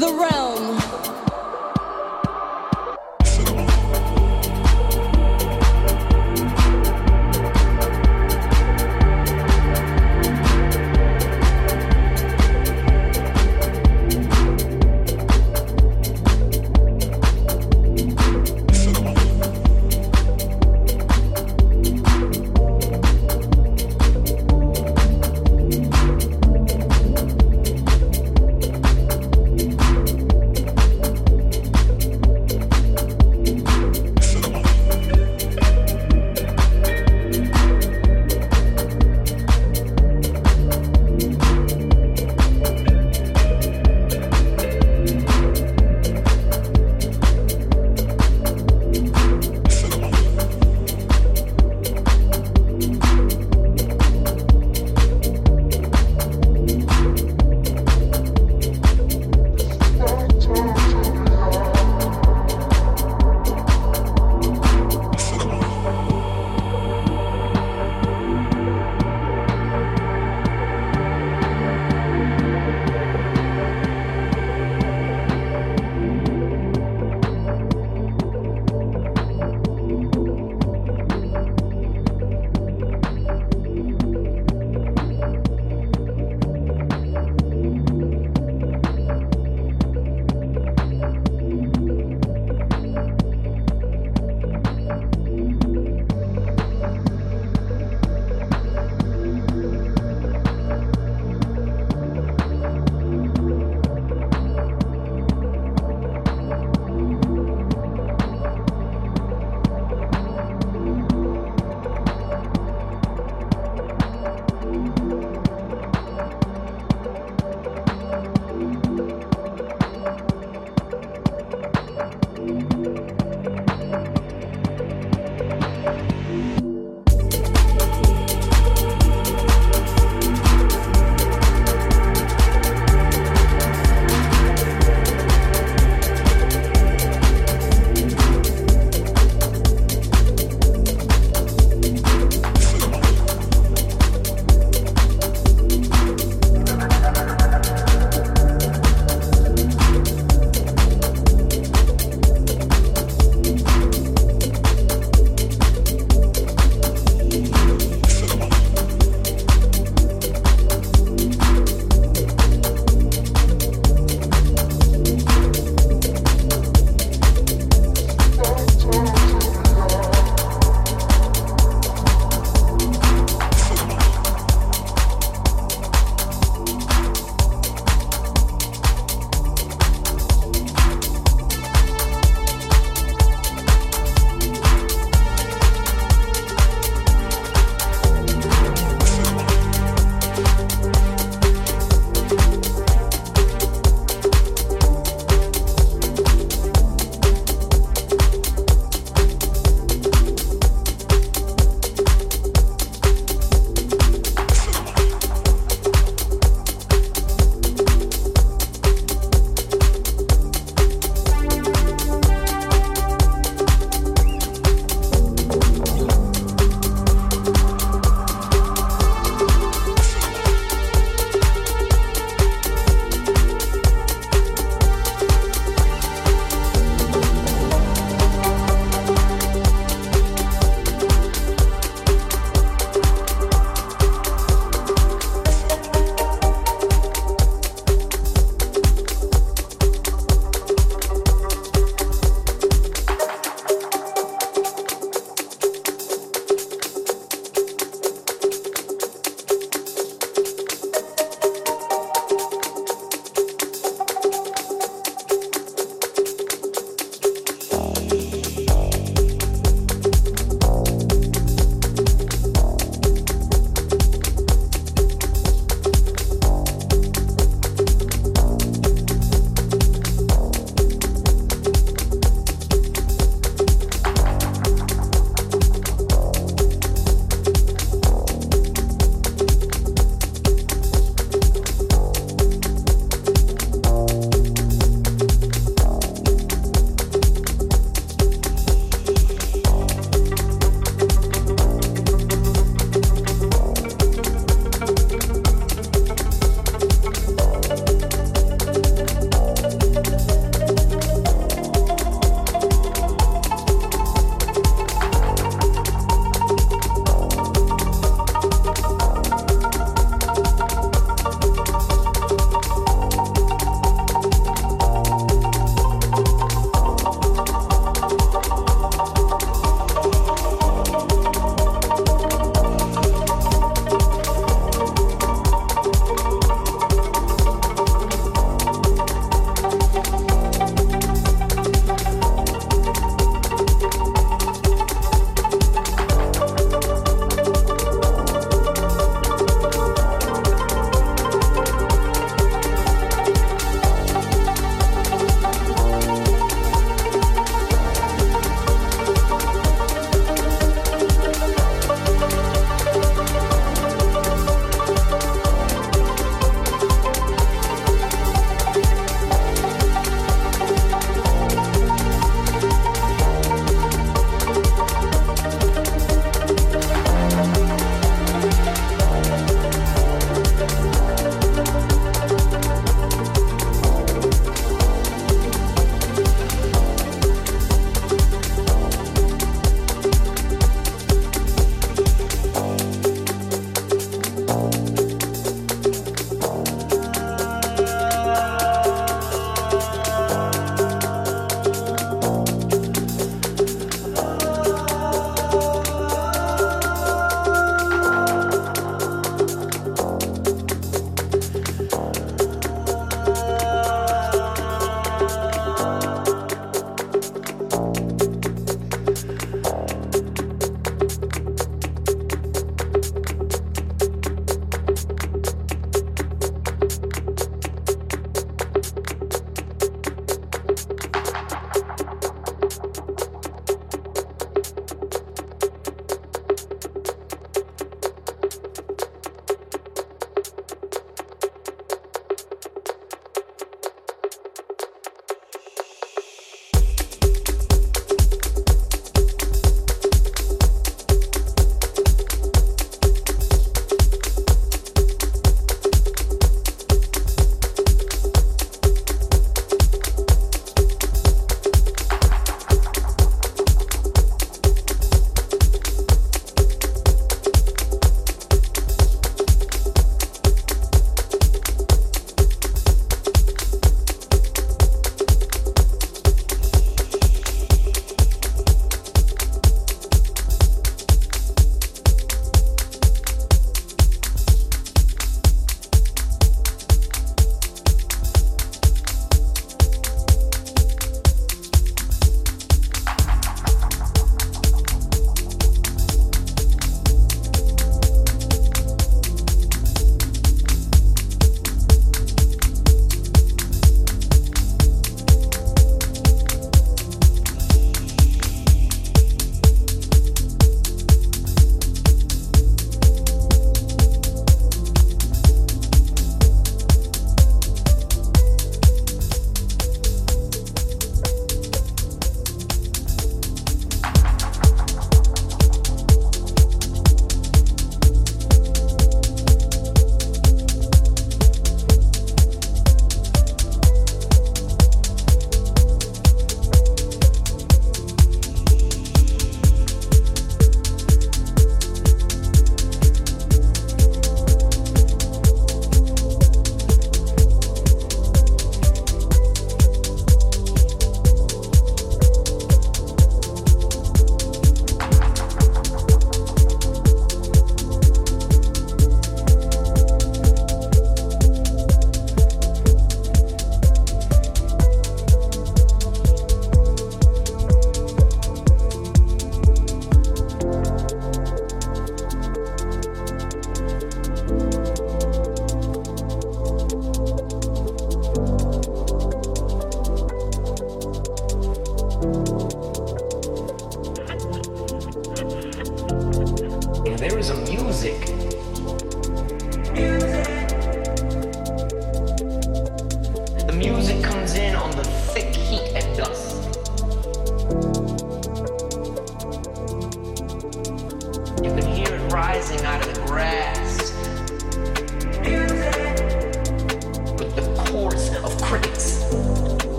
the realm.